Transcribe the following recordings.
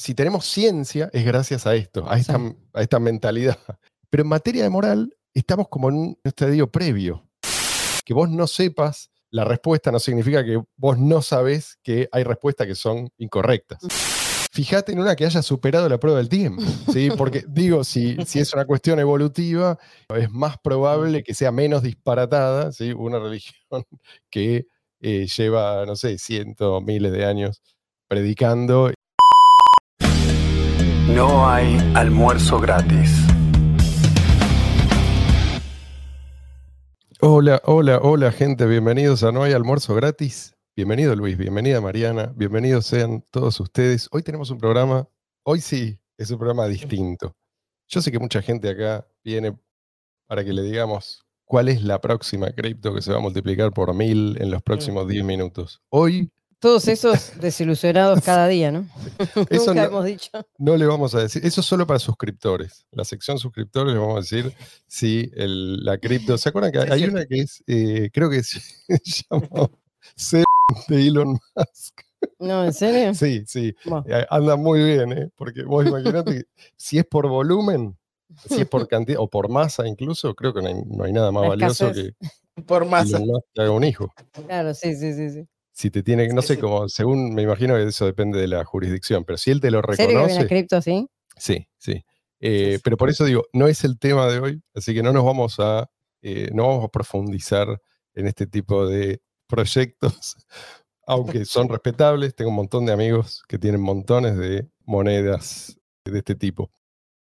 si tenemos ciencia, es gracias a esto, a esta, a esta mentalidad. Pero en materia de moral, estamos como en un estadio previo. Que vos no sepas la respuesta no significa que vos no sabés que hay respuestas que son incorrectas. Fíjate en una que haya superado la prueba del tiempo, ¿sí? Porque digo, si, si es una cuestión evolutiva, es más probable que sea menos disparatada, ¿sí? Una religión que eh, lleva, no sé, cientos, miles de años predicando. No hay almuerzo gratis. Hola, hola, hola gente, bienvenidos a No hay almuerzo gratis. Bienvenido Luis, bienvenida Mariana, bienvenidos sean todos ustedes. Hoy tenemos un programa, hoy sí, es un programa distinto. Yo sé que mucha gente acá viene para que le digamos cuál es la próxima cripto que se va a multiplicar por mil en los próximos 10 minutos. Hoy todos esos desilusionados cada día, ¿no? Eso Nunca no, hemos dicho. no le vamos a decir. Eso es solo para suscriptores. La sección suscriptores le vamos a decir si el- la cripto. ¿Se acuerdan que hay una que es, eh, creo que se llama C de Elon Musk? No, ¿en serio? Sí, sí. Bueno, Eh, Anda muy bien, ¿eh? Porque vos imaginate que si es por volumen, si es por cantidad o por masa incluso, creo que no hay, no hay nada más La valioso escasez. que Por masa. Elon Musk que haga un hijo. claro, sí, sí, sí. sí. Si te tiene, no Sí, sé sí. cómo, según me imagino que eso depende de la jurisdicción, pero si él te lo ¿En serio que viene reconoce. cripto? Sí, sí. Eh, sí. Pero por eso digo, no es el tema de hoy, así que no nos vamos a, eh, no vamos a profundizar en este tipo de proyectos, aunque son respetables. Tengo un montón de amigos que tienen montones de monedas de este tipo.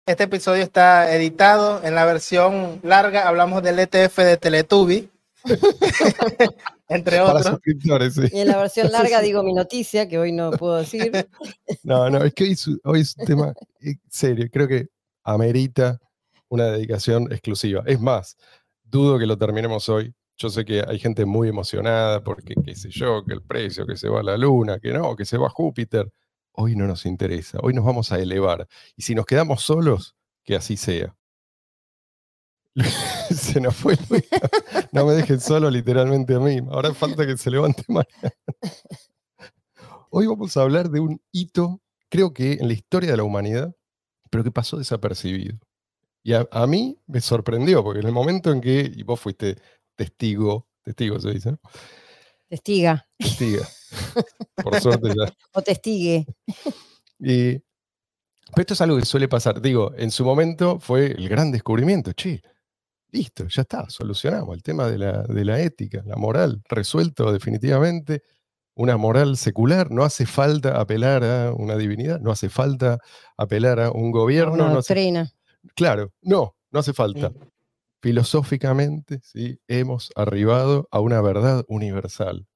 Este episodio está editado en la versión larga. Hablamos del ETF de Teletubby. Entre Para otros. suscriptores, sí. Y en la versión larga digo mi noticia, que hoy no puedo decir. No, no, es que hoy, es- hoy es un tema eh, serio. Creo que amerita una dedicación exclusiva. Es más, dudo que lo terminemos hoy. Yo sé que hay gente muy emocionada porque, qué sé yo, que el precio, que se va a la luna, que no, que se va a Júpiter. Hoy no nos interesa. Hoy nos vamos a elevar. Y si nos quedamos solos, que así sea. se nos fue Luis. No me dejen solo literalmente a mí. Ahora falta que se levante mañana. Hoy vamos a hablar de un hito, creo que en la historia de la humanidad, pero que pasó desapercibido. Y a, a mí me sorprendió, porque en el momento en que, y vos fuiste testigo, testigo se dice, ¿no? Testiga. Testiga. Por suerte ya. O testigue. Y- pero esto es algo que suele pasar. Digo, en su momento fue el gran descubrimiento. Che, listo, ya está, solucionamos el tema de la, de la ética, la moral, resuelto definitivamente. Una moral secular, no hace falta apelar a una divinidad, no hace falta apelar a un gobierno. Una no hace- doctrina. claro, no, no hace falta. Mm. Filosóficamente, sí, hemos arribado a una verdad universal.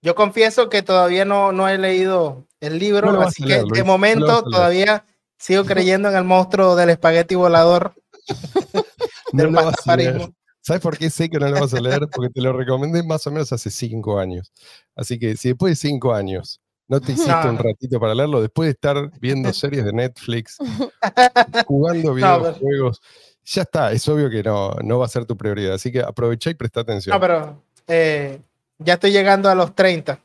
Yo confieso que todavía no, no he leído el libro, No así que Luis, de momento todavía sigo creyendo en el monstruo del espagueti volador No lo vas a leer. ¿Sabes por qué sé que no lo vas a leer? Porque te lo recomendé más o menos hace cinco años. Así que si después de cinco años no te hiciste No, un ratito para leerlo, después de estar viendo series de Netflix, jugando No, videojuegos, ya está, es obvio que no, no va a ser tu prioridad. Así que aprovecha y presta atención. No, pero eh, ya estoy llegando a los 30.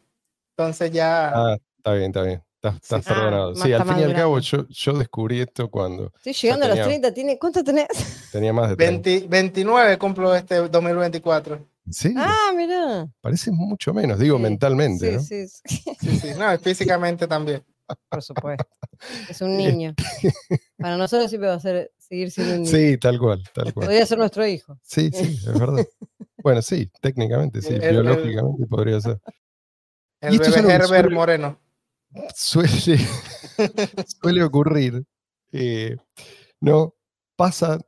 Entonces ya. Ah, está bien, está bien. Estás, estás sí. Ah, perdonado. más Sí, al fin y al cabo, yo, yo descubrí esto cuando Estoy llegando a los tenía- 30. ¿tiene, ¿Cuánto tenés? tenía más de 30. 20 29 cumplo este 2024. Sí, Ah, mirá. parece mucho menos, digo Sí, mentalmente, Sí, ¿no? sí, sí, Sí, sí. No, físicamente también. por supuesto. Es un niño. Para nosotros siempre va a ser, seguir siendo un niño. Sí, tal cual, tal cual. Podría ser nuestro hijo. Sí, sí, es verdad. Bueno, sí, técnicamente, sí, El- el- biológicamente podría ser. Y El esto es bebé Herbert Moreno. Suele, suele ocurrir, eh, ¿no? Pasa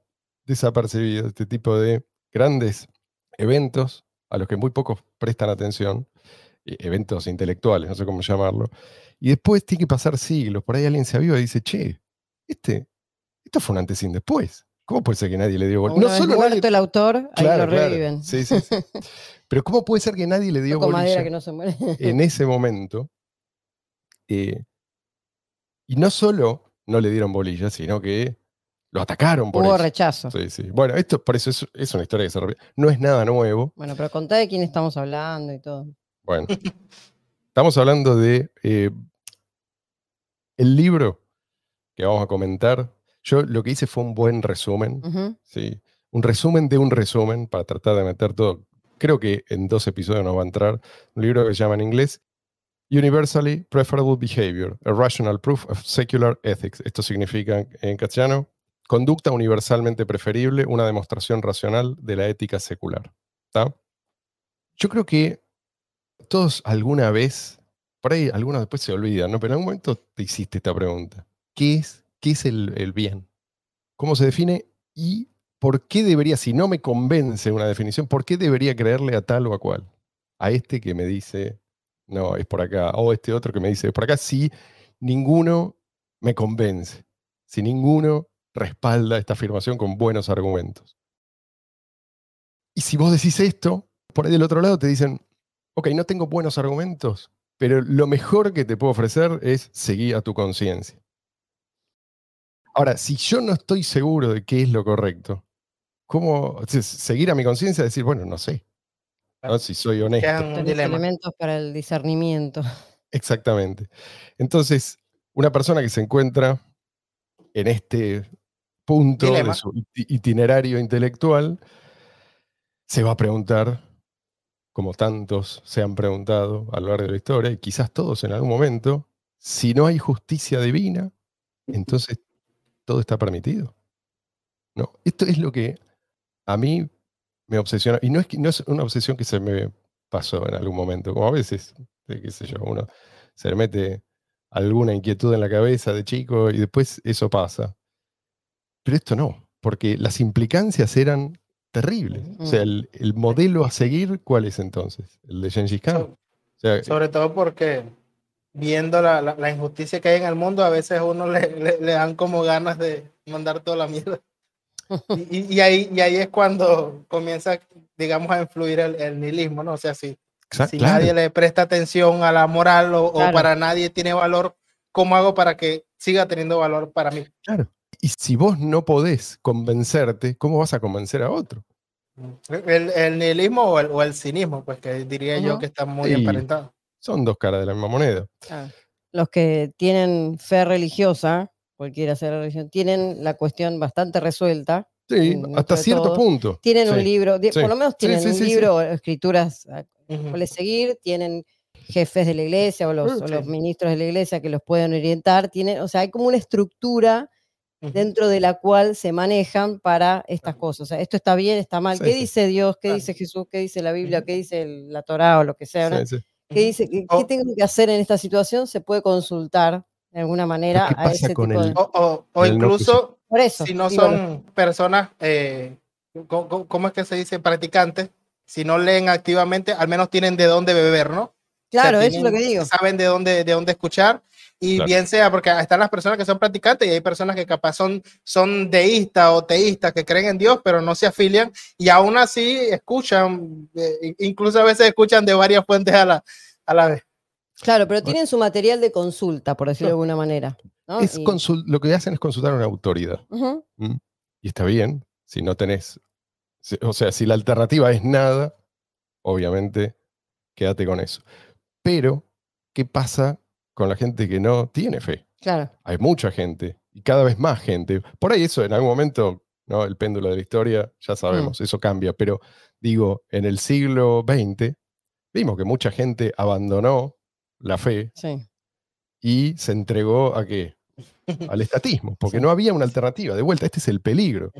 desapercibido este tipo de grandes eventos a los que muy pocos prestan atención, eh, eventos intelectuales, no sé cómo llamarlo, y después tiene que pasar siglos, por ahí alguien se aviva y dice, che, este, esto fue un antes y un después. ¿Cómo puede ser que nadie le dio bola? Una No vez solo muerto nadie- el autor, ahí Claro, lo claro. reviven. Sí, sí, sí. Pero ¿cómo puede ser que nadie le dio muere. en ese momento? Eh, y no solo no le dieron bolilla, sino que lo atacaron por Hubo eso. rechazo. Sí, sí. Bueno, esto por eso es, es una historia que se repite. No es nada nuevo. Bueno, pero contá de quién estamos hablando y todo. Bueno, estamos hablando de eh, El libro que vamos a comentar, yo lo que hice fue un buen resumen. ¿sí? Un resumen de un resumen para tratar de meter todo. Creo que en dos episodios nos va a entrar un libro que se llama en inglés Universally Preferable Behavior, a Rational Proof of Secular Ethics. Esto significa en castellano, conducta universalmente preferible, una demostración racional de la ética secular. ¿tá? Yo creo que todos alguna vez, por ahí algunos después se olvidan, ¿no? pero en algún momento te hiciste esta pregunta. ¿Qué es, qué es el, el bien? ¿Cómo se define? ¿Y por qué debería, si no me convence una definición, por qué debería creerle a tal o a cual? A este que me dice, no, es por acá, o este otro que me dice, es por acá, si ninguno me convence, si ninguno respalda esta afirmación con buenos argumentos. Y si vos decís esto, por ahí del otro lado te dicen, ok, no tengo buenos argumentos, pero lo mejor que te puedo ofrecer es seguir a tu conciencia. Ahora, si yo no estoy seguro de qué es lo correcto, ¿cómo seguir a mi conciencia? Decir, bueno, no sé, ¿no? si soy honesto. Elementos para el discernimiento. Exactamente. Entonces, una persona que se encuentra en este punto Dilema. de su iti- itinerario intelectual se va a preguntar, como tantos se han preguntado a lo largo de la historia, y quizás todos en algún momento, si no hay justicia divina, entonces todo está permitido. ¿No? Esto es lo que a mí me obsesiona, y no es, que- no es una obsesión que se me pasó en algún momento, como a veces, eh, qué sé yo, uno se le mete alguna inquietud en la cabeza de chico y después eso pasa. Pero esto no, porque las implicancias eran terribles. O sea, el, el modelo a seguir, ¿cuál es entonces? ¿El de Gengis Khan? O sea, Sobre todo porque viendo la, la- la injusticia que hay en el mundo, a veces a uno le, le- le dan como ganas de mandar toda la mierda. Y, y- ahí, y ahí es cuando comienza, digamos, a influir el, el nihilismo, ¿no? O sea, si, si claro, nadie le presta atención a la moral o, o Claro. para nadie tiene valor, ¿cómo hago para que siga teniendo valor para mí? claro. Y si vos no podés convencerte, ¿cómo vas a convencer a otro? El, el nihilismo o el, o el cinismo, pues que diría yo que están muy Sí. emparentados. Son dos caras de la misma moneda. Claro. Los que tienen fe religiosa, cualquiera sea la religión, tienen la cuestión bastante resuelta. Sí, hasta cierto punto. Tienen un libro, sí, por lo menos tienen sí, un libro escrituras a Ujú. cuales seguir, tienen jefes de la iglesia o los, Mm, o los ministros de la iglesia que los pueden orientar. Tienen, o sea, hay como una estructura dentro de la cual se manejan para estas cosas. O sea, esto está bien, está mal. ¿Qué dice Dios? ¿Qué dice Jesús? ¿Qué dice la Biblia? ¿Qué dice el- la Torá o lo que sea? ¿Qué dice? ¿Qué, tengo que hacer en esta situación? Se puede consultar de alguna manera qué a pasa ese con tipo el- de... O, o- o El no incluso Por eso. si no son personas, eh, ¿cómo, es que se dice? Practicantes. Si no leen activamente, al menos tienen de dónde beber, ¿no? O sea, Claro, eso es lo tienen- que digo. Saben de dónde, de dónde escuchar. Y Claro. bien sea, porque están las personas que son practicantes y hay personas que capaz son, son deístas o teístas que creen en Dios, pero no se afilian y aún así escuchan, eh, incluso a veces escuchan de varias fuentes a la, a la vez. Claro, pero tienen su material de consulta, por decirlo de alguna manera. ¿no? Es Y- lo que hacen es consultar a una autoridad. Y está bien, si no tenés, si- o sea, si la alternativa es nada, obviamente quédate con eso. Pero, ¿qué pasa con la gente que no tiene fe? Claro. Hay mucha gente y cada vez más gente. Por ahí eso en algún momento, ¿no? El péndulo de la historia, ya sabemos, eso cambia. Pero digo, en el siglo XX vimos que mucha gente abandonó la fe Sí. y se entregó a qué? Al estatismo, porque Sí. no había una alternativa. De vuelta, este es el peligro.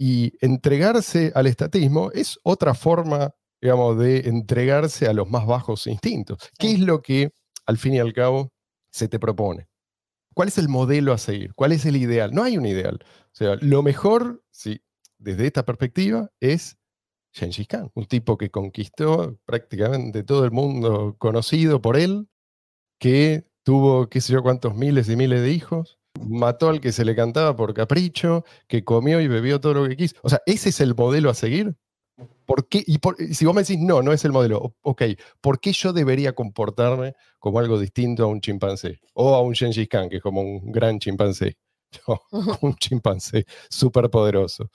Y entregarse al estatismo es otra forma, digamos, de entregarse a los más bajos instintos. ¿Qué es lo que, al fin y al cabo, se te propone? ¿Cuál es el modelo a seguir? ¿Cuál es el ideal? No hay un ideal. O sea, lo mejor, sí, desde esta perspectiva, es Gengis Khan, un tipo que conquistó prácticamente todo el mundo conocido por él, que tuvo qué sé yo cuántos miles y miles de hijos, mató al que se le cantaba por capricho, que comió y bebió todo lo que quiso. O sea, ¿ese es el modelo a seguir? ¿Por qué? Y por- si vos me decís, no, no es el modelo, ok, ¿por qué yo debería comportarme como algo distinto a un chimpancé? O a un Gengis Khan, que es como un gran chimpancé. No, un chimpancé súper poderoso.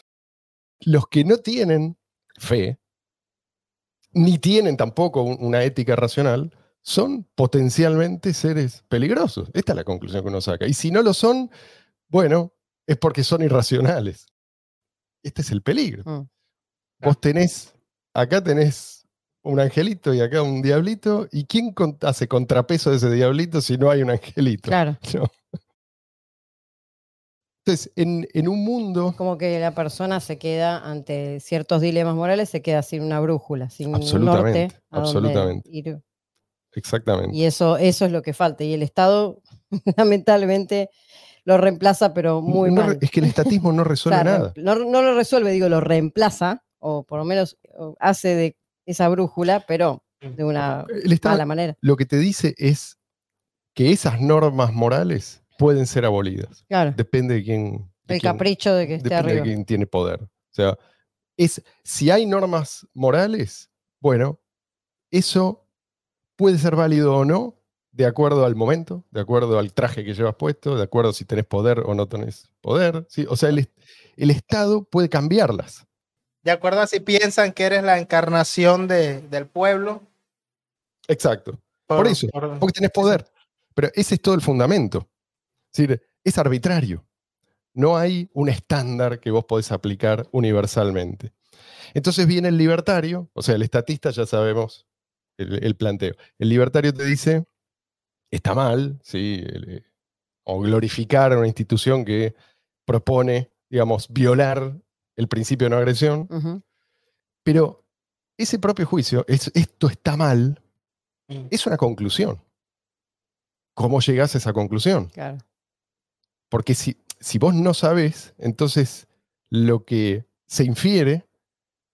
Los que no tienen fe, ni tienen tampoco un- una ética racional, son potencialmente seres peligrosos. Esta es la conclusión que uno saca. Y si no lo son, bueno, es porque son irracionales. Este es el peligro. Mm. Vos tenés, acá tenés un angelito y acá un diablito, ¿y quién hace contrapeso de ese diablito si no hay un angelito? Claro. No. Entonces, en, en un mundo, Como que la persona se queda ante ciertos dilemas morales, se queda sin una brújula, sin un Absolutamente, norte a absolutamente. ir. exactamente, Y eso, eso es lo que falta. Y el Estado, lamentablemente, lo reemplaza, pero muy No mal. es que el estatismo no resuelve nada. No, no lo resuelve, digo, lo reemplaza, o por lo menos hace de esa brújula, pero de una Estado mala manera. lo que te dice es que esas normas morales pueden ser abolidas. Claro. Depende de quién. de El quién- capricho de que esté depende de quién tiene poder. O sea, es, si hay normas morales, bueno, eso puede ser válido o no, de acuerdo al momento, de acuerdo al traje que llevas puesto, de acuerdo si tenés poder o no tenés poder. ¿sí? O sea, el, el Estado puede cambiarlas. De acuerdo a si piensan que eres la encarnación de- del pueblo. Exacto. Por eso, Porque tenés poder. Pero ese es todo el fundamento. Es decir, es arbitrario. No hay un estándar que vos podés aplicar universalmente. Entonces viene el libertario, o sea, el estatista ya sabemos el, el planteo. El libertario te dice, está mal, ¿sí? El, eh, o glorificar a una institución que propone, digamos, violar el principio de no agresión, pero ese propio juicio, es, esto está mal, Mm. es una conclusión. ¿Cómo llegás a esa conclusión? claro. Porque si, si vos no sabés, entonces lo que se infiere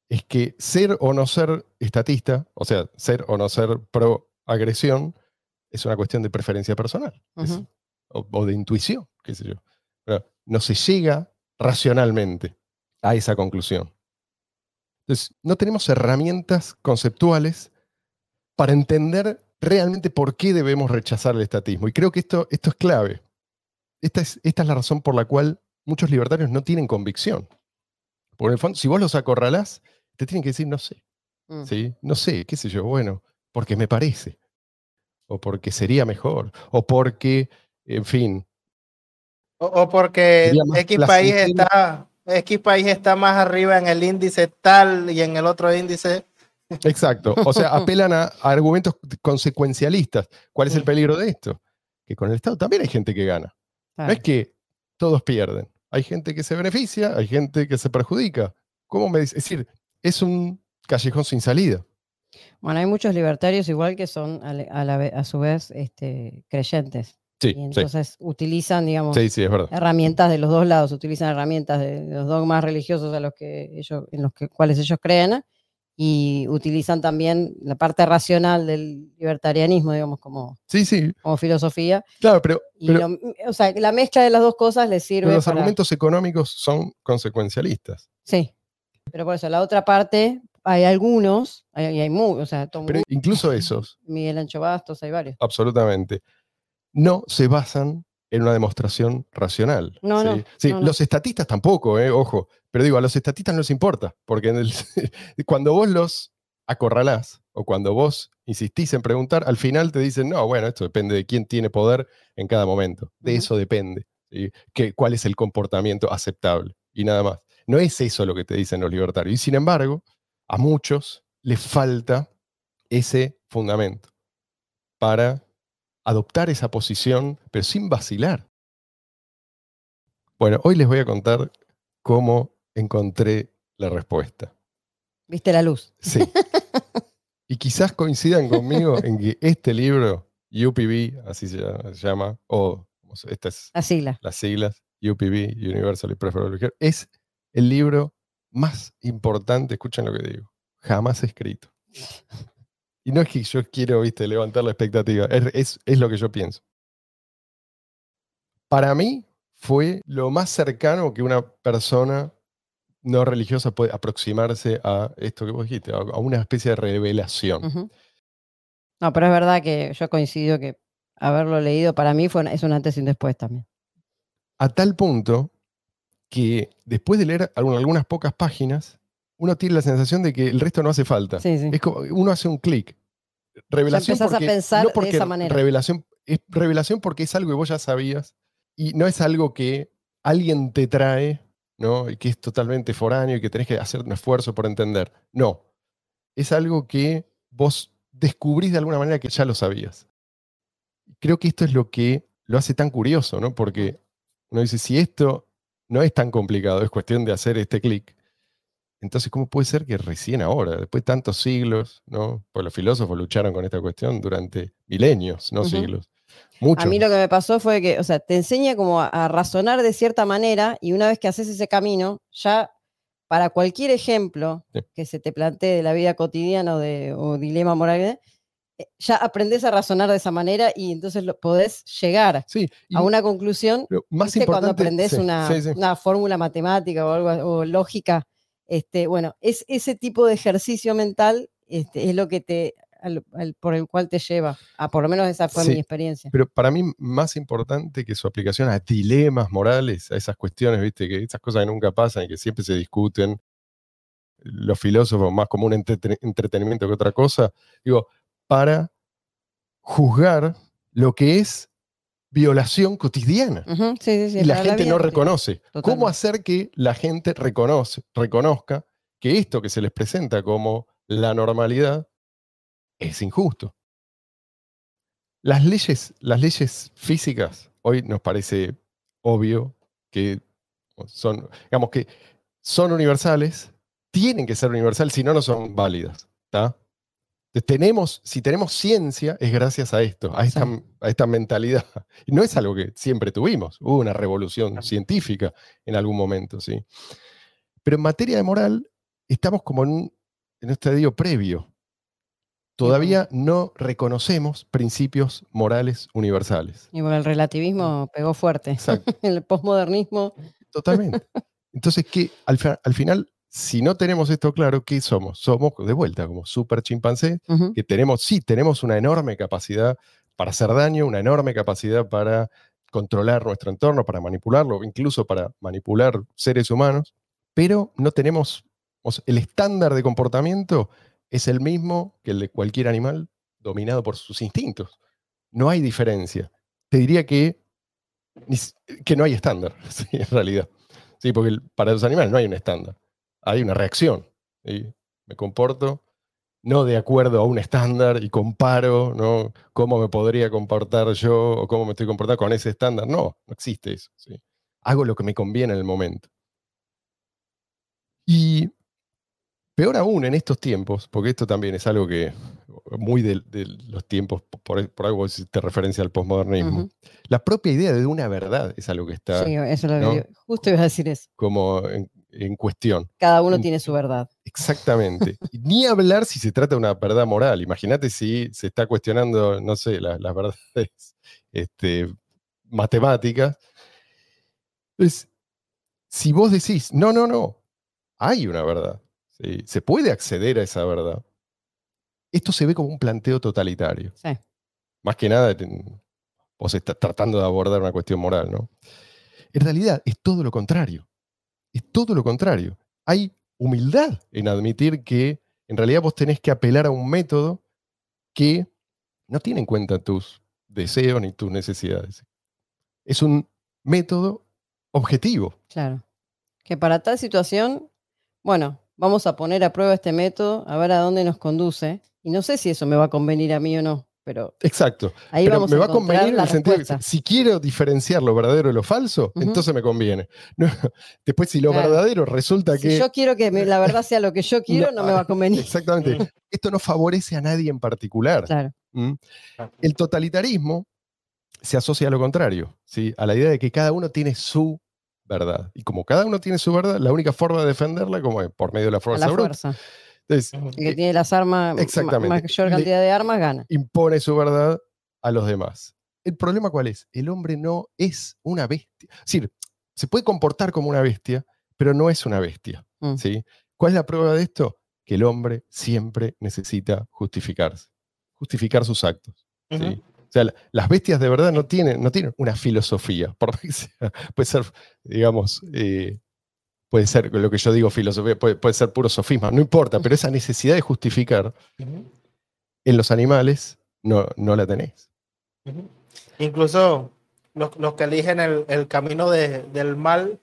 es que ser o no ser estatista, o sea, ser o no ser pro agresión, es una cuestión de preferencia personal es- o, o de intuición, qué sé yo. Pero no se llega racionalmente a esa conclusión. Entonces, no tenemos herramientas conceptuales para entender realmente por qué debemos rechazar el estatismo. Y creo que esto, esto es clave. Esta es, esta es la razón por la cual muchos libertarios no tienen convicción. Porque en el fondo, si vos los acorralás, te tienen que decir, no sé, Mm. ¿sí? No sé, qué sé yo, bueno, porque me parece. O porque sería mejor. O porque, en fin, O, o porque X país está, X país está más arriba en el índice tal y en el otro índice. Exacto. O sea, apelan a, a argumentos consecuencialistas. ¿Cuál es el Mm. peligro de esto? Que con el Estado también hay gente que gana. No Claro. es que todos pierden. Hay gente que se beneficia, hay gente que se perjudica. ¿Cómo me dice? Es decir, es un callejón sin salida. Bueno, hay muchos libertarios igual que son a, la su vez este, creyentes. Sí, Y sí, entonces utilizan, digamos, sí, sí, es verdad. herramientas de los dos lados, utilizan herramientas de, de los dogmas religiosos a los que ellos, en los que, cuales ellos creen y utilizan también la parte racional del libertarianismo, digamos, como, Sí, sí, como filosofía. claro, pero, pero- lo- o sea, la mezcla de las dos cosas les pero sirve los para... argumentos económicos son consecuencialistas. Sí, pero por eso, la otra parte, hay algunos, hay, hay mu- o sea, Tom Pero incluso esos, Miguel Ancho Bastos, hay varios. absolutamente, no se basan en una demostración racional. No, ¿sí? no, Sí, no, no. Los estatistas tampoco, eh, ojo, pero digo, a los estatistas no les importa, porque en el- cuando vos los acorralás o cuando vos insistís en preguntar, al final te dicen, no, bueno, esto depende de quién tiene poder en cada momento. De eso depende. ¿sí? Que, ¿Cuál es el comportamiento aceptable? Y nada más. No es eso lo que te dicen los libertarios. Y sin embargo, a muchos les falta ese fundamento para adoptar esa posición, pero sin vacilar. Bueno, hoy les voy a contar cómo encontré la respuesta. ¿Viste la luz? Sí. y quizás coincidan conmigo en que este libro, UPB, así se llama, o estas La sigla. las siglas, UPB, Universally Preferable Care, es el libro más importante, escuchen lo que digo, jamás escrito. Y no es que yo quiero, viste, levantar la expectativa, es, es- es lo que yo pienso. Para mí fue lo más cercano que una persona no religiosa puede aproximarse a esto que vos dijiste, a una especie de revelación. No, pero es verdad que yo coincido que haberlo leído para mí fue es un antes y un después también. A tal punto que después de leer algun- algunas pocas páginas, uno tiene la sensación de que el resto no hace falta. Sí, sí. Es como, uno hace un clic. revelación empezás a pensar no de esa manera. Revelación, es revelación porque es algo que vos ya sabías y no es algo que alguien te trae, ¿no? Y que es totalmente foráneo y que tenés que hacer un esfuerzo por entender. No. Es algo que vos descubrís de alguna manera que ya lo sabías. Creo que esto es lo que lo hace tan curioso, ¿no? Porque uno dice, si esto no es tan complicado, es cuestión de hacer este clic, entonces, ¿cómo puede ser que recién ahora, después de tantos siglos, ¿no? Pues los filósofos lucharon con esta cuestión durante milenios, no siglos. Muchos. A mí lo que me pasó fue que, o sea, te enseña como a, a razonar de cierta manera y una vez que haces ese camino, ya para cualquier ejemplo Sí. que se te plantee de la vida cotidiana o, de, o dilema moral, eh, ya aprendes a razonar de esa manera y entonces lo, podés llegar Sí, a una conclusión más ¿Viste cuando aprendes sí, una, fórmula matemática o algo o lógica, este, bueno, es ese tipo de ejercicio mental este, es lo que te al- al- por el cual te lleva. A por lo menos esa fue Sí. mi experiencia. Pero para mí, más importante que su aplicación a dilemas morales, a esas cuestiones, viste, que esas cosas que nunca pasan y que siempre se discuten, los filósofos, más como un entreten- entretenimiento que otra cosa, digo, para juzgar lo que es violación cotidiana. Sí, sí, y la gente no reconoce. ¿Cómo hacer que la gente reconoce, reconozca que esto que se les presenta como la normalidad es injusto? Las leyes, las leyes físicas, hoy nos parece obvio que son, digamos que son universales, tienen que ser universales, si no, no son válidas. ¿tá? Tenemos, si tenemos ciencia, es gracias a esto, a esta, a esta mentalidad. No es algo que siempre tuvimos, hubo una revolución científica en algún momento, ¿sí? Pero en materia de moral, estamos como en un, en un estadio previo. Todavía no reconocemos principios morales universales. Y bueno, el relativismo pegó fuerte. Exacto. el posmodernismo. Totalmente. Entonces, ¿qué? Al, al final, si no tenemos esto claro, ¿qué somos? Somos, de vuelta, como super chimpancés, que tenemos, sí, tenemos una enorme capacidad para hacer daño, una enorme capacidad para controlar nuestro entorno, para manipularlo, incluso para manipular seres humanos, pero no tenemos, o sea, el estándar de comportamiento es el mismo que el de cualquier animal dominado por sus instintos. No hay diferencia. Te diría que, que no hay estándar, sí, en realidad. Sí, porque el- para los animales no hay un estándar. Hay una reacción. ¿sí? Me comporto no de acuerdo a un estándar y comparo ¿no? cómo me podría comportar yo o cómo me estoy comportando con ese estándar. No, no existe eso. ¿sí? Hago lo que me conviene en el momento. Y peor aún en estos tiempos, porque esto también es algo que muy de, de los tiempos, por, por algo hiciste referencia al posmodernismo, ujú. la propia idea de una verdad es algo que está Sí, eso es lo que ¿no? Justo iba a decir eso. como en- en cuestión. Cada uno En- tiene su verdad. Exactamente. Ni hablar si se trata de una verdad moral. Imagínate si se está cuestionando, no sé, la- las verdades este, matemáticas. Entonces, si vos decís, no, no, no, hay una verdad, ¿sí? se puede acceder a esa verdad, esto se ve como un planteo totalitario. Sí. Más que nada, vos estás tratando de abordar una cuestión moral, ¿no? En realidad es todo lo contrario. Es todo lo contrario. Hay humildad en admitir que en realidad vos tenés que apelar a un método que no tiene en cuenta tus deseos ni tus necesidades. Es un método objetivo. Claro. Que para tal situación, bueno, vamos a poner a prueba este método, a ver a dónde nos conduce. Y no sé si eso me va a convenir a mí o no, pero Exacto. ahí Pero vamos me a va a convenir en el sentido de que respuesta. si quiero diferenciar lo verdadero de lo falso, entonces me conviene. No, después, si lo Claro. verdadero resulta Si que. yo quiero que me- la verdad sea lo que yo quiero, no, me va a convenir. Exactamente. Esto no favorece a nadie en particular. Claro. ¿Mm? El totalitarismo se asocia a lo contrario, ¿sí? a la idea de que cada uno tiene su verdad. Y como cada uno tiene su verdad, la única forma de defenderla como es por medio de la A fuerza la bruta. fuerza. El que eh, tiene las armas, ma- Exactamente. mayor cantidad de armas, gana. impone su verdad a los demás. ¿El problema cuál es? El hombre no es una bestia. Es decir, se puede comportar como una bestia, pero no es una bestia. Mm. ¿sí? ¿Cuál es la prueba de esto? Que el hombre siempre necesita justificarse, justificar sus actos. O sea, la- las bestias de verdad no tienen, no tienen una filosofía. Por más que sea, puede ser, digamos, eh, puede ser lo que yo digo filosofía, puede, puede ser puro sofisma, no importa, pero esa necesidad de justificar. En los animales no, no la tenés. Incluso los, los, que eligen el, el camino de, del mal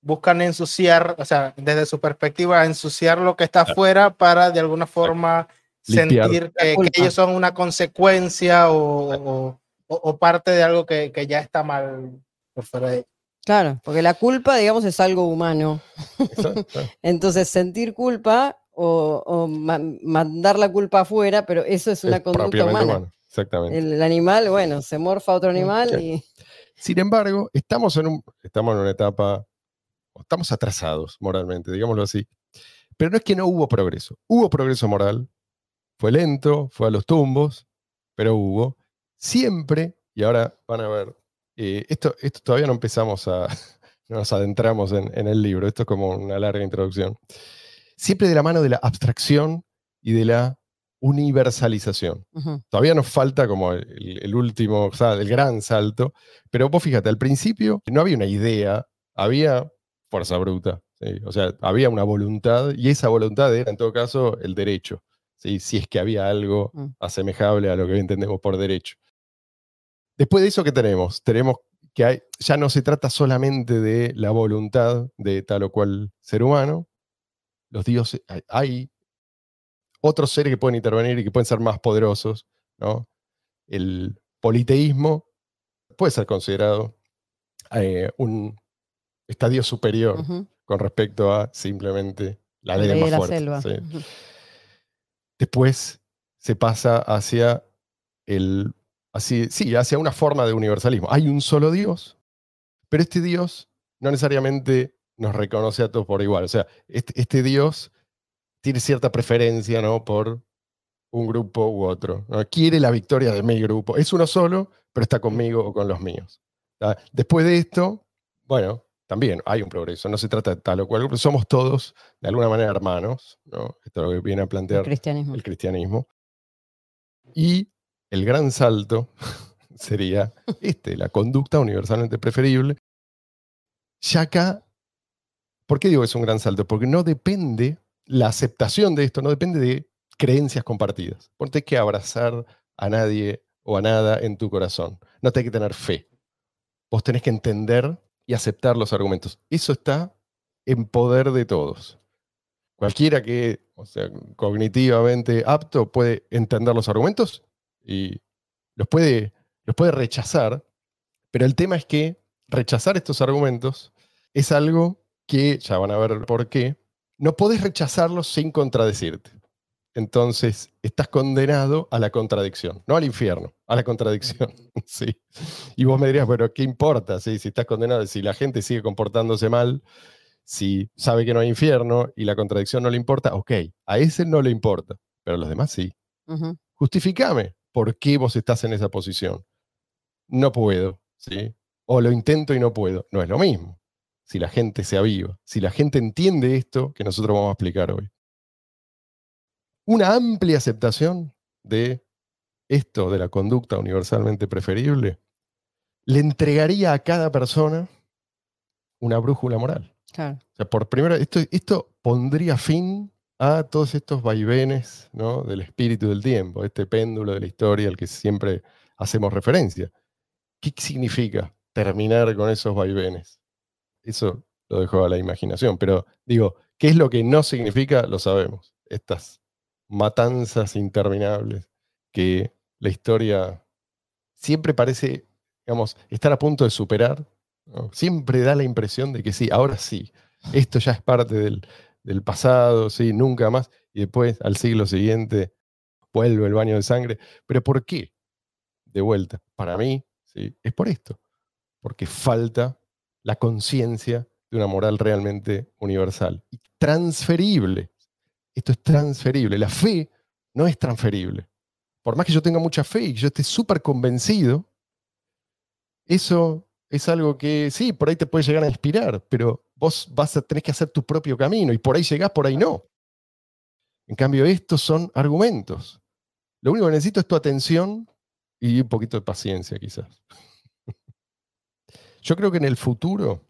buscan ensuciar, o sea, desde su perspectiva, ensuciar lo que está afuera para de alguna forma sentir que, ellos son una consecuencia o, o, parte de algo que, que, ya está mal por fuera de Claro, porque la culpa, digamos, es algo humano. Entonces, sentir culpa o, mandar la culpa afuera, pero eso es una conducta humana. Exactamente. El, animal, bueno, se morfa a otro animal y... Sin embargo, estamos en, un, estamos en una etapa, estamos atrasados moralmente, digámoslo así. Pero no es que no hubo progreso. Hubo progreso moral, fue lento, fue a los tumbos, pero hubo. Siempre, y ahora van a ver, eh, esto, esto todavía no empezamos a, no nos adentramos en, en, el libro, esto es como una larga introducción. Siempre de la mano de la abstracción y de la universalización. Todavía nos falta como el, último, o sea, el gran salto, pero vos fíjate, al principio no había una idea, había fuerza bruta, o sea, había una voluntad y esa voluntad era en todo caso el derecho, si es que había algo mm. asemejable a lo que hoy entendemos por derecho. Después de eso, ¿qué tenemos? Tenemos que hay, ya no se trata solamente de la voluntad de tal o cual ser humano, los dioses, hay otros seres que pueden intervenir y que pueden ser más poderosos, ¿no? El politeísmo puede ser considerado eh, un estadio superior con respecto a simplemente la ley, más fuerte. Después se pasa hacia el así, sí, hacia una forma de universalismo. Hay un solo Dios, pero este Dios no necesariamente nos reconoce a todos por igual. O sea, este, este Dios tiene cierta preferencia ¿no? por un grupo u otro. Quiere la victoria de mi grupo. Es uno solo, pero está conmigo o con los míos. Después de esto, bueno, también hay un progreso. No se trata de tal o cual grupo. Somos todos, de alguna manera, hermanos. ¿no? Esto es lo que viene a plantear el cristianismo. el cristianismo. Y el gran salto sería este, la conducta universalmente preferible. Ya acá, ¿por qué digo que es un gran salto? Porque no depende la aceptación de esto no depende de creencias compartidas. No hay que abrazar a nadie o a nada en tu corazón. No te hay que tener fe. Vos tenés que entender y aceptar los argumentos. Eso está en poder de todos. Cualquiera que, sea, cognitivamente apto puede entender los argumentos y los puede, los puede rechazar, pero el tema es que rechazar estos argumentos es algo que, ya van a ver por qué, no podés rechazarlos sin contradecirte. Entonces, estás condenado a la contradicción, no al infierno, a la contradicción. sí. Y vos me dirías, bueno, ¿qué importa si estás condenado? Si la gente sigue comportándose mal, si sabe que no hay infierno y la contradicción no le importa, ok, a ese no le importa, pero a los demás sí. Justificame por qué vos estás en esa posición. No puedo, ¿sí? O lo intento y no puedo. No es lo mismo si la gente se aviva, si la gente entiende esto que nosotros vamos a explicar hoy. Una amplia aceptación de esto, de la conducta universalmente preferible, le entregaría a cada persona una brújula moral. O sea, por primera esto, esto pondría fin a todos estos vaivenes ¿no? del espíritu del tiempo, este péndulo de la historia al que siempre hacemos referencia. ¿Qué significa terminar con esos vaivenes? Eso lo dejo a la imaginación. Pero digo, ¿qué es lo que no significa? Lo sabemos. Estas matanzas interminables que la historia siempre parece, digamos, estar a punto de superar. Siempre da la impresión de que sí, ahora sí, esto ya es parte del, del pasado, sí, nunca más. Y después, al siglo siguiente, vuelve el baño de sangre. ¿Pero por qué? De vuelta, para mí, ¿sí? es por esto. Porque falta la conciencia de una moral realmente universal y transferible. Esto es transferible. La fe no es transferible. Por más que yo tenga mucha fe y que yo esté súper convencido, eso es algo que sí, por ahí te puede llegar a inspirar, pero vos vas a tener que hacer tu propio camino y por ahí llegás, por ahí no. En cambio, estos son argumentos. Lo único que necesito es tu atención y un poquito de paciencia, quizás. Yo creo que en el futuro,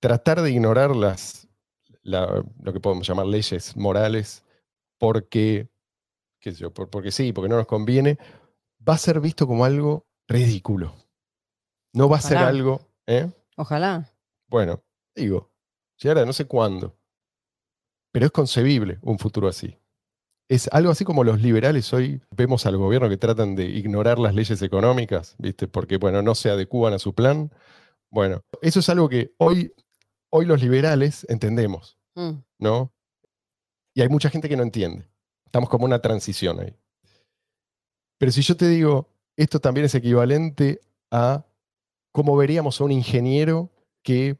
tratar de ignorar las, lo que podemos llamar leyes morales, porque qué sé yo, porque sí, porque no nos conviene, va a ser visto como algo ridículo. No va a ser algo. ¿eh? Ojalá. Bueno, digo, ahora no sé cuándo, pero es concebible un futuro así. Es algo así como los liberales hoy vemos al gobierno que tratan de ignorar las leyes económicas, ¿viste? Porque, bueno, no se adecúan a su plan. Bueno, eso es algo que hoy, hoy los liberales entendemos, mm. ¿no? Y hay mucha gente que no entiende. Estamos como una transición ahí. Pero si yo te digo, esto también es equivalente a cómo veríamos a un ingeniero que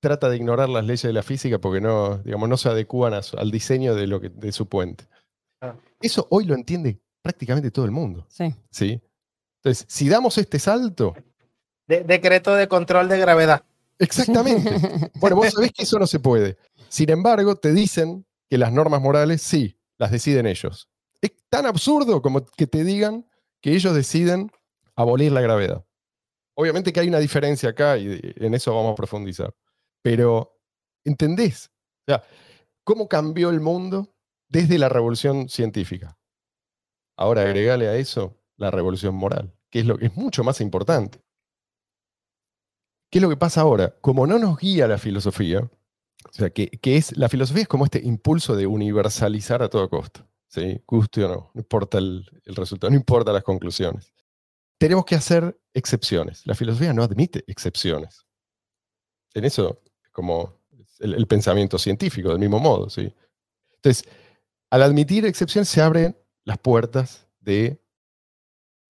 trata de ignorar las leyes de la física porque no, digamos, no se adecúan al diseño de, lo que, de su puente. Ah. Eso hoy lo entiende prácticamente todo el mundo. Sí. ¿sí? Entonces, si damos este salto... decreto de control de gravedad. Exactamente. bueno, vos sabés que eso no se puede. Sin embargo, te dicen que las normas morales sí, las deciden ellos. Es tan absurdo como que te digan que ellos deciden abolir la gravedad. Obviamente que hay una diferencia acá y en eso vamos a profundizar. Pero, ¿entendés? O sea, ¿cómo cambió el mundo desde la revolución científica? Ahora agregale a eso la revolución moral, que es lo que es mucho más importante. ¿Qué es lo que pasa ahora? Como no nos guía la filosofía, o sea, que, es, la filosofía es como este impulso de universalizar a todo costo. ¿sí? Guste o no, no importa el, el resultado, no importa las conclusiones tenemos que hacer excepciones. La filosofía no admite excepciones. En eso, como el, pensamiento científico, del mismo modo. ¿sí? Entonces, al admitir excepciones se abren las puertas de,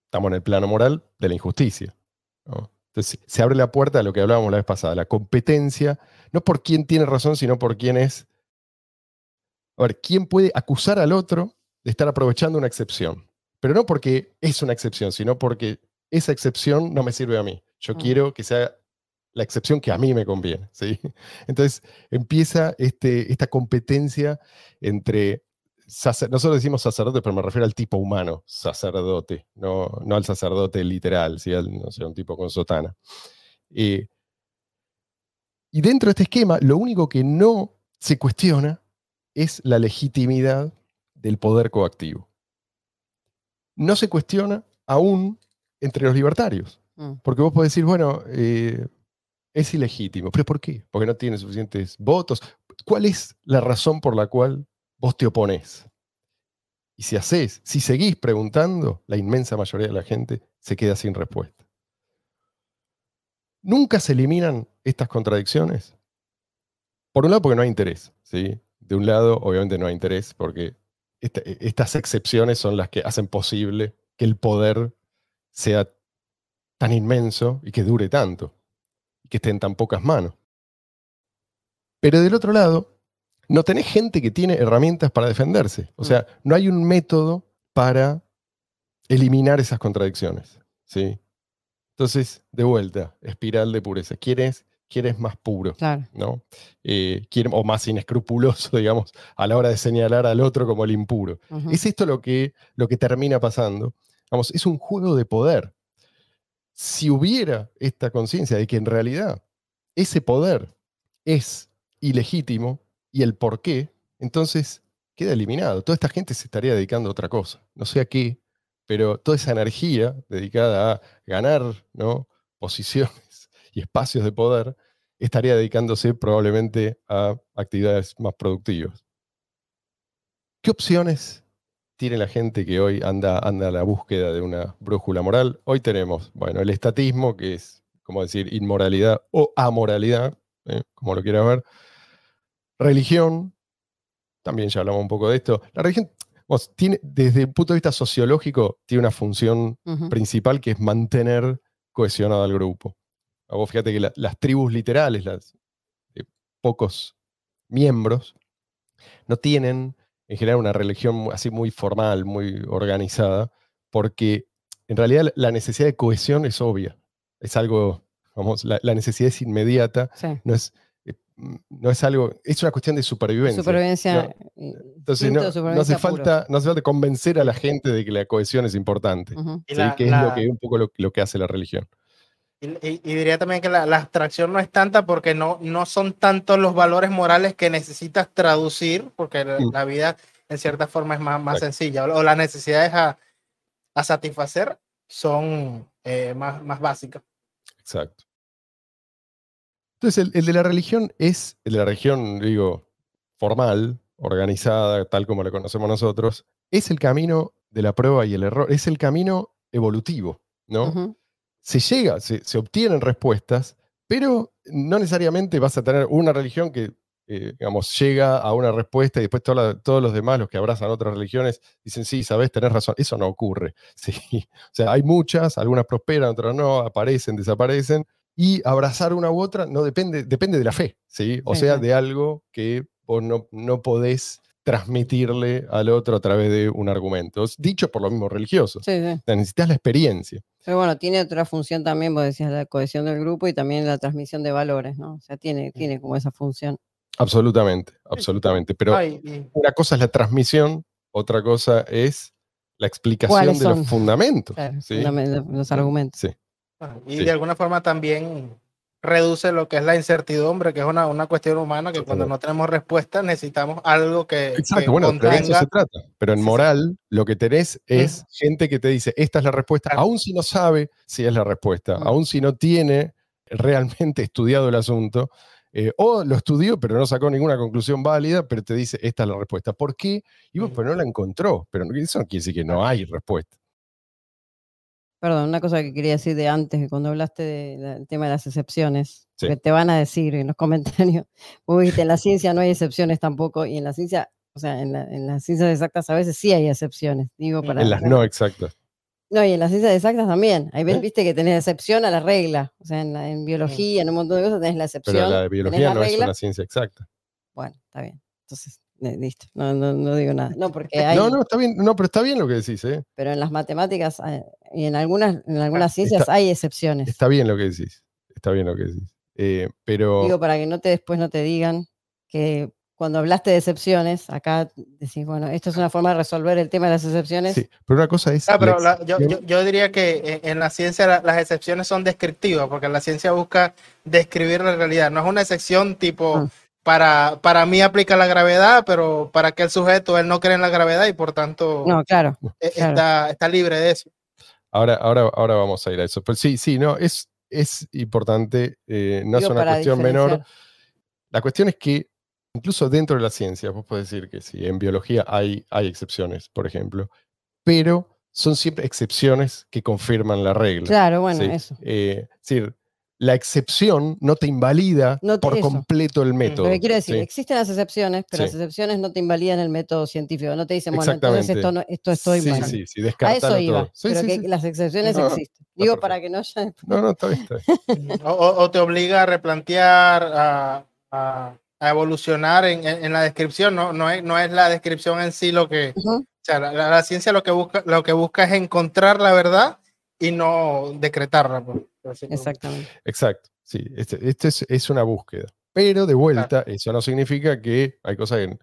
estamos en el plano moral, de la injusticia. Entonces, se abre la puerta a lo que hablábamos la vez pasada, la competencia, no por quién tiene razón, sino por quién es. A ver, ¿quién puede acusar al otro de estar aprovechando una excepción? Pero no porque es una excepción, sino porque esa excepción no me sirve a mí. Yo mm. quiero que sea la excepción que a mí me conviene. ¿sí? Entonces empieza este, esta competencia entre... Nosotros decimos sacerdote, pero me refiero al tipo humano, sacerdote, no, no al sacerdote literal, ¿sí? no sé, un tipo con sotana. Eh, y dentro de este esquema, lo único que no se cuestiona es la legitimidad del poder coactivo no se cuestiona aún entre los libertarios. Mm. Porque vos podés decir, bueno, eh, es ilegítimo. ¿Pero por qué? Porque no tiene suficientes votos. ¿Cuál es la razón por la cual vos te opones? Y si haces, si seguís preguntando, la inmensa mayoría de la gente se queda sin respuesta. Nunca se eliminan estas contradicciones. Por un lado, porque no hay interés. ¿sí? De un lado, obviamente no hay interés, porque e, estas excepciones son las que hacen posible que el poder sea tan inmenso y que dure tanto, y que esté en tan pocas manos. Pero del otro lado, no tenés gente que tiene herramientas para defenderse. O sea, mm. no hay un método para eliminar esas contradicciones. ¿sí? Entonces, de vuelta, espiral de pureza. ¿Quieres quieres más puro, ¿no? Eh, o más inescrupuloso, digamos, a la hora de señalar al otro como el impuro. Es esto lo que, lo que termina pasando. Vamos, es un juego de poder. Si hubiera esta conciencia de que en realidad ese poder es ilegítimo y el por qué, entonces queda eliminado. Toda esta gente se estaría dedicando a otra cosa. No sé a qué, pero toda esa energía dedicada a ganar ¿no? posiciones y espacios de poder, estaría dedicándose probablemente a actividades más productivas. ¿Qué opciones tiene la gente que hoy anda, anda a la búsqueda de una brújula moral? Hoy tenemos, bueno, el estatismo, que es, como decir, inmoralidad o amoralidad, ¿eh? como lo quiera ver. Religión, también ya hablamos un poco de esto. La religión, tiene, desde el punto de vista sociológico, tiene una función principal que es mantener cohesionado al grupo. Vos fíjate que las tribus literales, las de pocos miembros, no tienen en general una religión así muy formal, muy organizada, porque en realidad la necesidad de cohesión es obvia. Es algo, vamos, la, necesidad es inmediata, no, es, eh, no es algo, es una cuestión de supervivencia. Supervivencia. Entonces no, hace falta, no hace falta convencer a la gente de que la cohesión es importante, que es lo que, un poco lo que hace la religión. Y, diría también que la, abstracción no es tanta porque no, no son tantos los valores morales que necesitas traducir, porque la, vida en cierta forma es más, más sencilla, o, las necesidades a, a satisfacer son eh, más, más básicas. Exacto. Entonces, el, de la religión es, el de la religión, digo, formal, organizada, tal como la conocemos nosotros, es el camino de la prueba y el error, es el camino evolutivo, ¿no? Se llega, se, obtienen respuestas, pero no necesariamente vas a tener una religión que, eh, digamos, llega a una respuesta y después todos los demás, los que abrazan otras religiones, dicen, sí, sabes, tenés razón. Eso no ocurre. Sí. O sea, hay muchas, algunas prosperan, otras no, aparecen, desaparecen, y abrazar una u otra no depende, depende de la fe, ¿sí? O sea, de algo que vos no, no podés transmitirle al otro a través de un argumento. Dicho por los mismos religiosos. Sí, Necesitas la experiencia. Pero bueno, tiene otra función también, vos decías, la cohesión del grupo y también la transmisión de valores, ¿no? O sea, tiene, tiene como esa función. Absolutamente, absolutamente. Pero una cosa es la transmisión, otra cosa es la explicación de los fundamentos. los argumentos. Sí. Y de alguna forma también reduce lo que es la incertidumbre, que es una, una cuestión humana que cuando no tenemos respuesta necesitamos algo que. Exacto, bueno, de eso se trata. Pero en moral, lo que tenés es gente que te dice, esta es la respuesta, aún si no sabe si es la respuesta, aún si no tiene realmente estudiado el asunto. Eh, o lo estudió, pero no sacó ninguna conclusión válida, pero te dice, esta es la respuesta. ¿Por qué? Y vos, pero no la encontró. Pero eso no quiere decir que no hay respuesta. Perdón, una cosa que quería decir de antes, cuando hablaste del tema de las excepciones, que te van a decir en los comentarios, vos dijiste, en la ciencia no hay excepciones tampoco, y en la ciencia, o sea, en, las ciencias exactas a veces sí hay excepciones, digo para... En las no exactas. No, y en las ciencias exactas también. Ahí ves, ¿Eh? viste que tenés excepción a la regla. O sea, en, biología, en un montón de cosas tenés la excepción. Pero la biología no es una ciencia exacta. Bueno, está bien. Entonces, listo, no, no, no, digo nada. No, porque hay, no, no, está bien, no, pero está bien lo que decís, ¿eh? Pero en las matemáticas eh, y en algunas, en algunas ciencias hay excepciones. Está bien lo que decís, está bien lo que decís. Eh, pero... Digo, para que no te, después no te digan que cuando hablaste de excepciones, acá decís, bueno, esto es una forma de resolver el tema de las excepciones. Sí, pero una cosa es... Ah, pero yo, yo, diría que en la ciencia las excepciones son descriptivas, porque la ciencia busca describir la realidad, no es una excepción tipo... Ah para, para mí aplica la gravedad, pero para aquel sujeto él no cree en la gravedad y por tanto no, claro, e, está, está, libre de eso. Ahora, ahora, ahora vamos a ir a eso. Pero sí, sí, no, es, es importante, eh, no es una cuestión menor. La cuestión es que incluso dentro de la ciencia, vos podés decir que sí, en biología hay, hay excepciones, por ejemplo, pero son siempre excepciones que confirman la regla. Claro, bueno, eso. Eh, es decir, la excepción no te invalida por completo el método. Lo quiero decir, existen las excepciones, pero las excepciones no te invalidan el método científico. No te dicen, bueno, entonces esto, no, esto estoy sí, mal. Sí, sí, A eso iba, pero que las excepciones existen. Digo, para que no haya... No, no, está bien. o, te obliga a replantear, a, a, evolucionar en, en, la descripción. No, no, es, no es la descripción en sí lo que... O sea, la, la, ciencia lo que, busca, lo que busca es encontrar la verdad y no decretarla. Pues. Exactamente. Exacto, sí, este, este es, una búsqueda. Pero de vuelta, eso no significa que hay cosas en,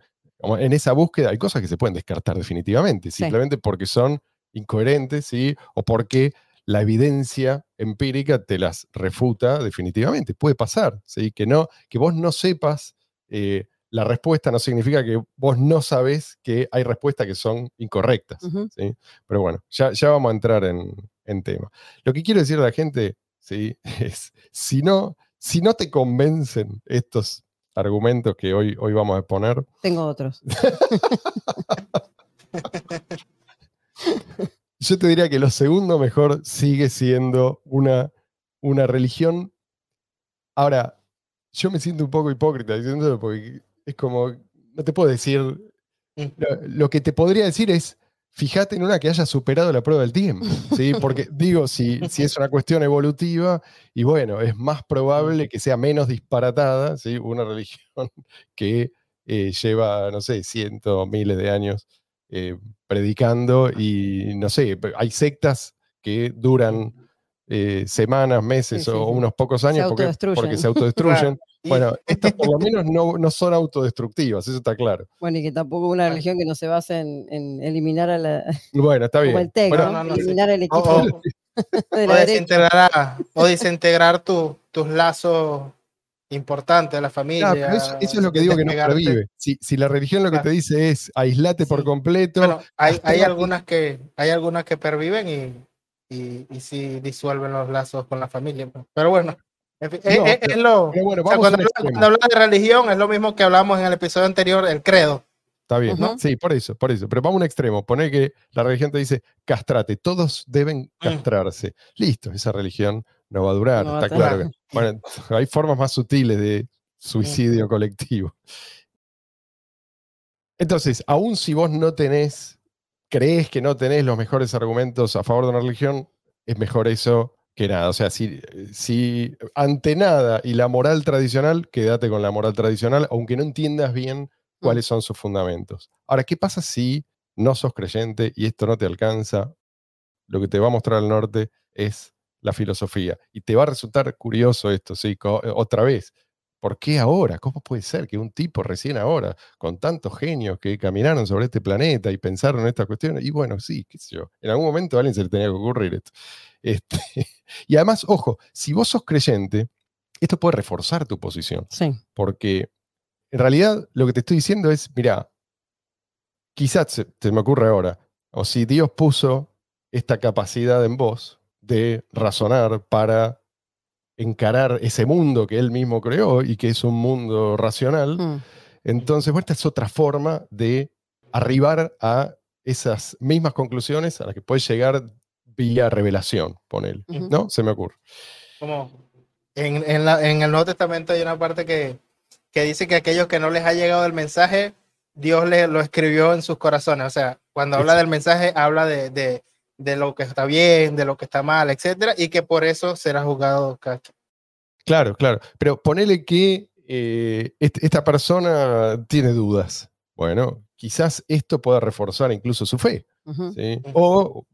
en esa búsqueda, hay cosas que se pueden descartar definitivamente, simplemente porque son incoherentes, ¿sí? O porque la evidencia empírica te las refuta definitivamente. Puede pasar, ¿sí? Que, no, que vos no sepas eh, la respuesta no significa que vos no sabés que hay respuestas que son incorrectas, ¿sí? Pero bueno, ya, ya vamos a entrar en, en tema. Lo que quiero decir a la gente ¿sí? Es, si, no, si no te convencen estos argumentos que hoy, hoy vamos a exponer. Tengo otros. Yo te diría que lo segundo mejor sigue siendo una, una religión. Ahora, yo me siento un poco hipócrita diciendo porque es como, no te puedo decir, mm. lo que te podría decir es, fíjate en una que haya superado la prueba del tiempo, ¿sí? Porque digo, si, si es una cuestión evolutiva, y bueno, es más probable que sea menos disparatada, ¿sí? Una religión que eh, lleva, no sé, cientos, miles de años eh, predicando y, no sé, hay sectas que duran eh, semanas, meses o unos pocos años porque, porque, se autodestruyen. Bueno, estas por lo menos no, no, son autodestructivas, eso está claro. Bueno, y que tampoco una religión que no se base en, en eliminar a la. Bueno, está bien. Como el TEC, eliminar el equipo. O, o, desintegrar, o desintegrar tu, tus lazos importante de la familia. eso, es lo que digo que no pervive. Si, si, la religión lo que te dice es aislate por completo. hay, hay algunas que, hay algunas que perviven y, y, y sí disuelven los lazos con la familia. Pues. Pero bueno. Es, lo, cuando, hablas de religión es lo mismo que hablamos en el episodio anterior, el credo. Está bien, ¿no? Sí, por eso, por eso. Pero vamos a un extremo. Poner que la religión te dice castrate, todos deben mm. castrarse. Listo, esa religión no va a durar, está claro. bueno, hay formas más sutiles de suicidio colectivo. Entonces, aún si vos no tenés, crees que no tenés los mejores argumentos a favor de una religión, es mejor eso que nada. O sea, si, si ante nada y la moral tradicional, quédate con la moral tradicional, aunque no entiendas bien mm. cuáles son sus fundamentos. Ahora, ¿qué pasa si no sos creyente y esto no te alcanza? Lo que te va a mostrar el norte es la filosofía. Y te va a resultar curioso esto, sí, eh, otra vez. ¿Por qué ahora? ¿Cómo puede ser que un tipo recién ahora, con tantos genios que caminaron sobre este planeta y pensaron en estas cuestiones? Y bueno, sí, qué sé yo, en algún momento a alguien se le tenía que ocurrir esto. Este, y además, ojo, si vos sos creyente, esto puede reforzar tu posición. Sí. Porque en realidad lo que te estoy diciendo es, mira, quizás se, se me ocurre ahora, o si Dios puso esta capacidad en vos, de razonar para encarar ese mundo que él mismo creó y que es un mundo racional. Mm. Entonces, bueno, esta es otra forma de arribar a esas mismas conclusiones a las que puedes llegar vía revelación, con él, ¿no? Se me ocurre. Como en, el Nuevo Testamento hay una parte que, dice que aquellos que no les ha llegado el mensaje, Dios le, lo escribió en sus corazones. O sea, cuando habla del mensaje, habla de, de lo que está bien, de lo que está mal, etcétera, y que por eso será juzgado Claro, claro. Pero ponele que eh, esta persona tiene dudas. Bueno, quizás esto pueda reforzar incluso su fe. o,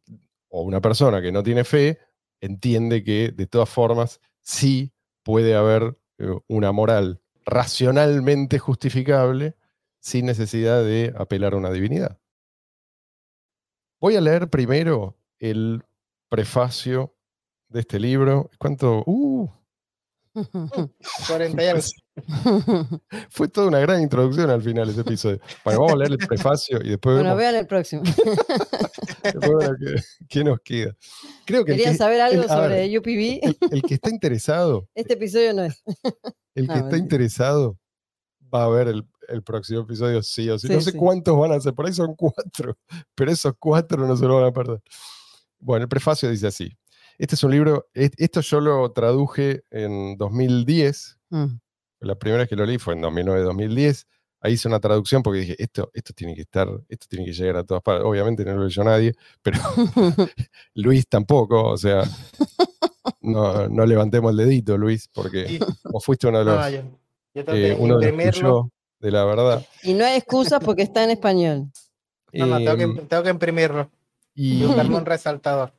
o, una persona que no tiene fe entiende que de todas formas sí puede haber eh, una moral racionalmente justificable sin necesidad de apelar a una divinidad. Voy a leer primero el prefacio de este libro. ¿Cuánto? Uh, 40 años. Fue toda una gran introducción al final ese episodio. Bueno, vamos a leer el prefacio y después. Bueno, vean el próximo. ¿qué, nos queda? Creo que ¿Querían saber algo sobre UPV? El, que está interesado. Este episodio no es. El que está interesado va a ver el, el próximo episodio sí o sí. no sé cuántos van a ser, por ahí son cuatro, pero esos cuatro no se lo van a perder. Bueno, el prefacio dice así. Este es un libro, esto yo lo traduje en 2010. Mm. La primera vez que lo leí fue en 2009-2010. Ahí hice una traducción porque dije, esto, esto tiene que estar, esto tiene que llegar a todas partes. Obviamente no lo leyó nadie, pero Luis tampoco, o sea, no, levantemos el dedito, Luis, porque vos fuiste uno de los, eh, uno de los de la verdad. Y no hay excusas porque está en español. No, no, tengo que, em, tengo que imprimirlo. Y, buscarme un resaltador.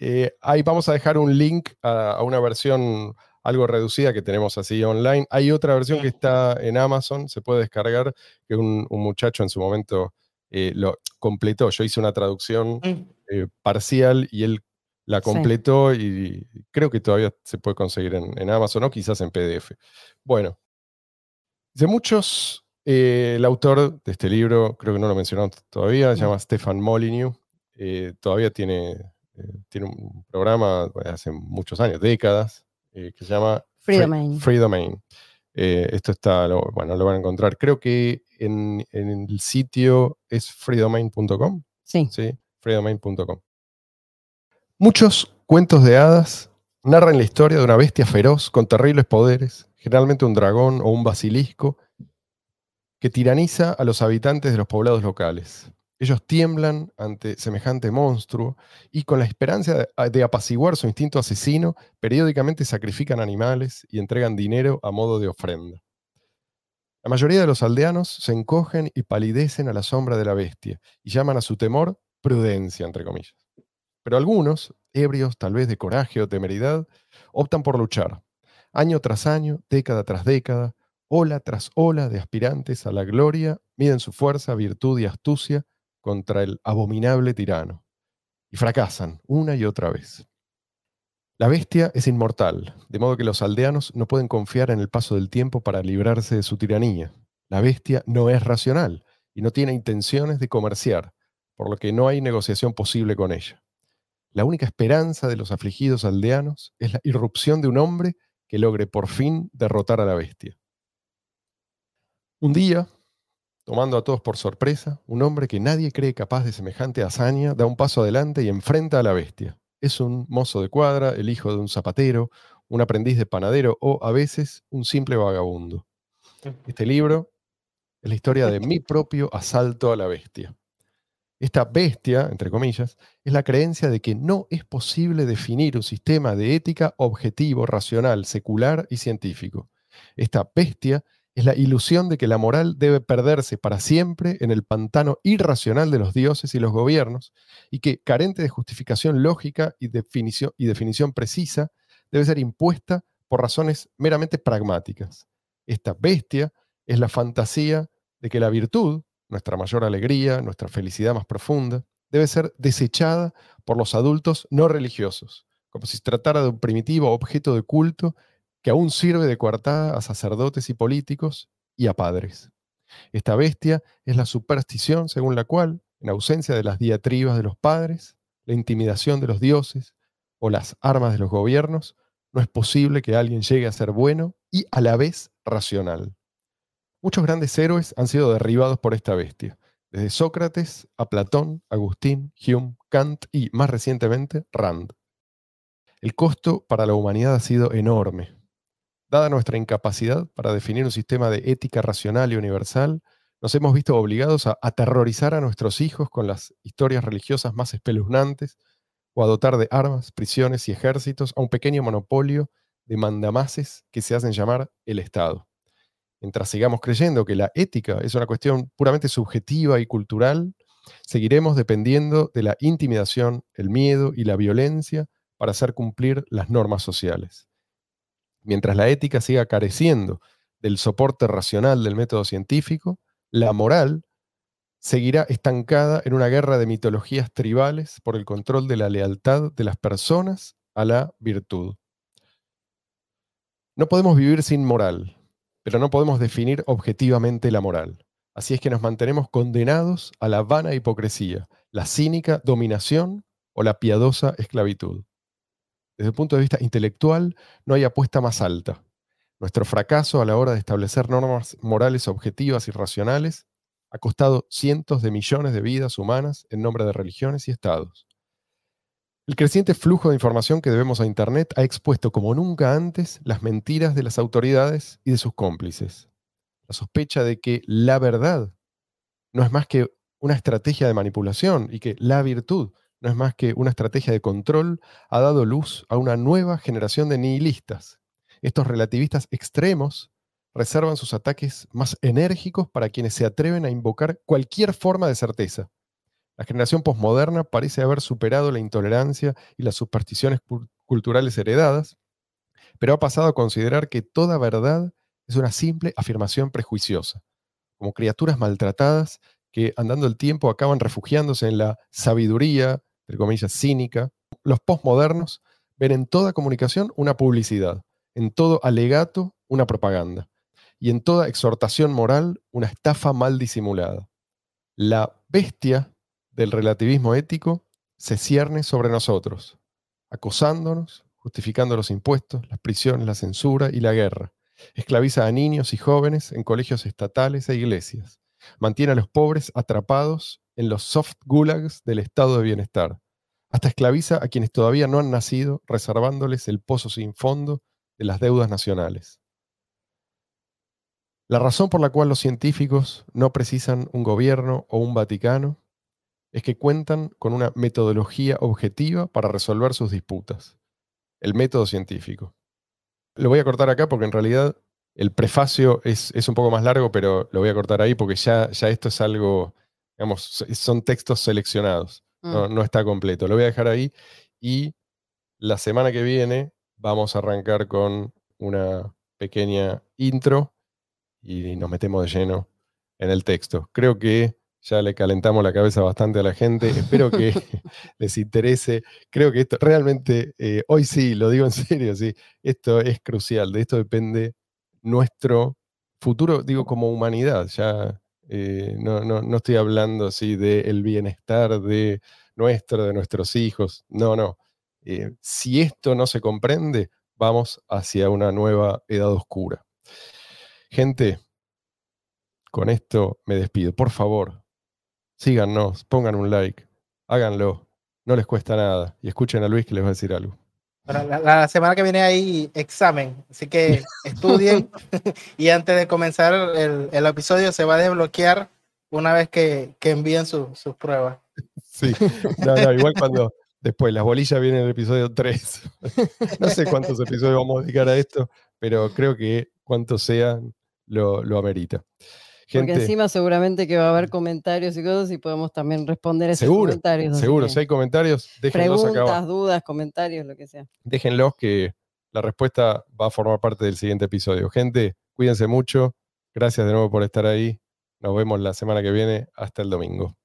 Eh, ahí vamos a dejar un link a, una versión algo reducida que tenemos así online. Hay otra versión que está en Amazon, se puede descargar, que un, muchacho en su momento eh, lo completó. Yo hice una traducción mm. eh, parcial y él la completó y creo que todavía se puede conseguir en, en Amazon o quizás en PDF. Bueno, de muchos, eh, el autor de este libro, creo que no lo mencionamos todavía, se llama Stefan Molyneux. Todavía tiene, tiene un programa hace muchos años, décadas, que se llama Free Domain. esto está, bueno, lo van a encontrar. Creo que en, el sitio es freedomain.com. Sí. Sí, freedomain.com. Muchos cuentos de hadas narran la historia de una bestia feroz con terribles poderes generalmente un dragón o un basilisco, que tiraniza a los habitantes de los poblados locales. Ellos tiemblan ante semejante monstruo y con la esperanza de apaciguar su instinto asesino, periódicamente sacrifican animales y entregan dinero a modo de ofrenda. La mayoría de los aldeanos se encogen y palidecen a la sombra de la bestia y llaman a su temor prudencia, entre comillas. Pero algunos, ebrios tal vez de coraje o temeridad, optan por luchar, Año tras año, década tras década, ola tras ola de aspirantes a la gloria miden su fuerza, virtud y astucia contra el abominable tirano. Y fracasan una y otra vez. La bestia es inmortal, de modo que los aldeanos no pueden confiar en el paso del tiempo para librarse de su tiranía. La bestia no es racional y no tiene intenciones de comerciar, por lo que no hay negociación posible con ella. La única esperanza de los afligidos aldeanos es la irrupción de un hombre que logre por fin derrotar a la bestia. Un día, tomando a todos por sorpresa, un hombre que nadie cree capaz de semejante hazaña da un paso adelante y enfrenta a la bestia. Es un mozo de cuadra, el hijo de un zapatero, un aprendiz de panadero o, a veces, un simple vagabundo. Este libro es la historia de mi propio asalto a la bestia. Esta bestia, entre comillas, es la creencia de que no es posible definir un sistema de ética objetivo, racional, secular y científico. Esta bestia es la ilusión de que la moral debe perderse para siempre en el pantano irracional de los dioses y los gobiernos, y que, carente de justificación lógica y definición, y definición precisa, debe ser impuesta por razones meramente pragmáticas. Esta bestia es la fantasía de que la virtud, nuestra mayor alegría, nuestra felicidad más profunda, debe ser desechada por los adultos no religiosos, como si se tratara de un primitivo objeto de culto que aún sirve de coartada a sacerdotes y políticos y a padres. Esta bestia es la superstición según la cual, en ausencia de las diatribas de los padres, la intimidación de los dioses o las armas de los gobiernos, no es posible que alguien llegue a ser bueno y a la vez racional. Muchos grandes héroes han sido derribados por esta bestia, desde Sócrates a Platón, Agustín, Hume, Kant y, más recientemente, Rand. El costo para la humanidad ha sido enorme. Dada nuestra incapacidad para definir un sistema de ética racional y universal, nos hemos visto obligados a aterrorizar a nuestros hijos con las historias religiosas más espeluznantes o a dotar de armas, prisiones y ejércitos a un pequeño monopolio de mandamases que se hacen llamar el Estado mientras sigamos creyendo que la ética es una cuestión puramente subjetiva y cultural, seguiremos dependiendo de la intimidación, el miedo y la violencia para hacer cumplir las normas sociales. Mientras la ética siga careciendo del soporte racional del método científico, la moral seguirá estancada en una guerra de mitologías tribales por el control de la lealtad de las personas a la virtud. No podemos vivir sin moral, pero no podemos definir objetivamente la moral. Así es que nos mantenemos condenados a la vana hipocresía, la cínica dominación o la piadosa esclavitud. Desde el punto de vista intelectual, no hay apuesta más alta. Nuestro fracaso a la hora de establecer normas morales objetivas y racionales ha costado cientos de millones de vidas humanas en nombre de religiones y estados. El creciente flujo de información que debemos a Internet ha expuesto como nunca antes las mentiras de las autoridades y de sus cómplices. La sospecha de que la verdad no es más que una estrategia de manipulación y que la virtud no es más que una estrategia de control ha dado luz a una nueva generación de nihilistas. Estos relativistas extremos reservan sus ataques más enérgicos para quienes se atreven a invocar cualquier forma de certeza la generación posmoderna parece haber superado la intolerancia y las supersticiones culturales heredadas, pero ha pasado a considerar que toda verdad es una simple afirmación prejuiciosa, como criaturas maltratadas que andando el tiempo acaban refugiándose en la sabiduría, entre comillas, cínica. Los posmodernos ven en toda comunicación una publicidad, en todo alegato una propaganda, y en toda exhortación moral una estafa mal disimulada. La bestia del relativismo ético se cierne sobre nosotros, acosándonos, justificando los impuestos, las prisiones, la censura y la guerra. Esclaviza a niños y jóvenes en colegios estatales e iglesias. Mantiene a los pobres atrapados en los soft gulags del estado de bienestar. Hasta esclaviza a quienes todavía no han nacido, reservándoles el pozo sin fondo de las deudas nacionales. La razón por la cual los científicos no precisan un gobierno o un Vaticano es que cuentan con una metodología objetiva para resolver sus disputas, el método científico. Lo voy a cortar acá porque en realidad el prefacio es, un poco más largo, pero lo voy a cortar ahí porque ya, ya esto es algo, digamos, son textos seleccionados, no, mm. no está completo. Lo voy a dejar ahí y la semana que viene vamos a arrancar con una pequeña intro y nos metemos de lleno en el texto. Creo que ya le calentamos la cabeza bastante a la gente. Espero que les interese. Creo que esto realmente, eh, hoy sí, lo digo en serio, sí, esto es crucial. De esto depende nuestro futuro, digo, como humanidad. Ya eh, no, no, estoy hablando así del bienestar de nuestro, de nuestros hijos. No, no. Eh, si esto no se comprende, vamos hacia una nueva edad oscura. Gente, con esto me despido. Por favor, síganos, pongan un like, háganlo, no les cuesta nada. Y escuchen a Luis que les va a decir algo. La, semana que viene hay examen, así que estudien y antes de comenzar el, episodio se va a desbloquear una vez que, envíen sus pruebas. Sí, no, no, igual cuando después las bolillas vienen en el episodio 3. no sé cuántos episodios vamos a dedicar a esto, pero creo que cuantos sean lo, lo amerita. Porque encima seguramente que va a haber comentarios y cosas y podemos también responder esos comentarios. Seguro, si hay comentarios, déjenlos Preguntas, dudas, comentarios, lo que sea. Déjenlos que la respuesta va a formar parte del siguiente episodio. Gente, cuídense mucho. Gracias de nuevo por estar ahí. Nos vemos la semana que viene. Hasta el domingo.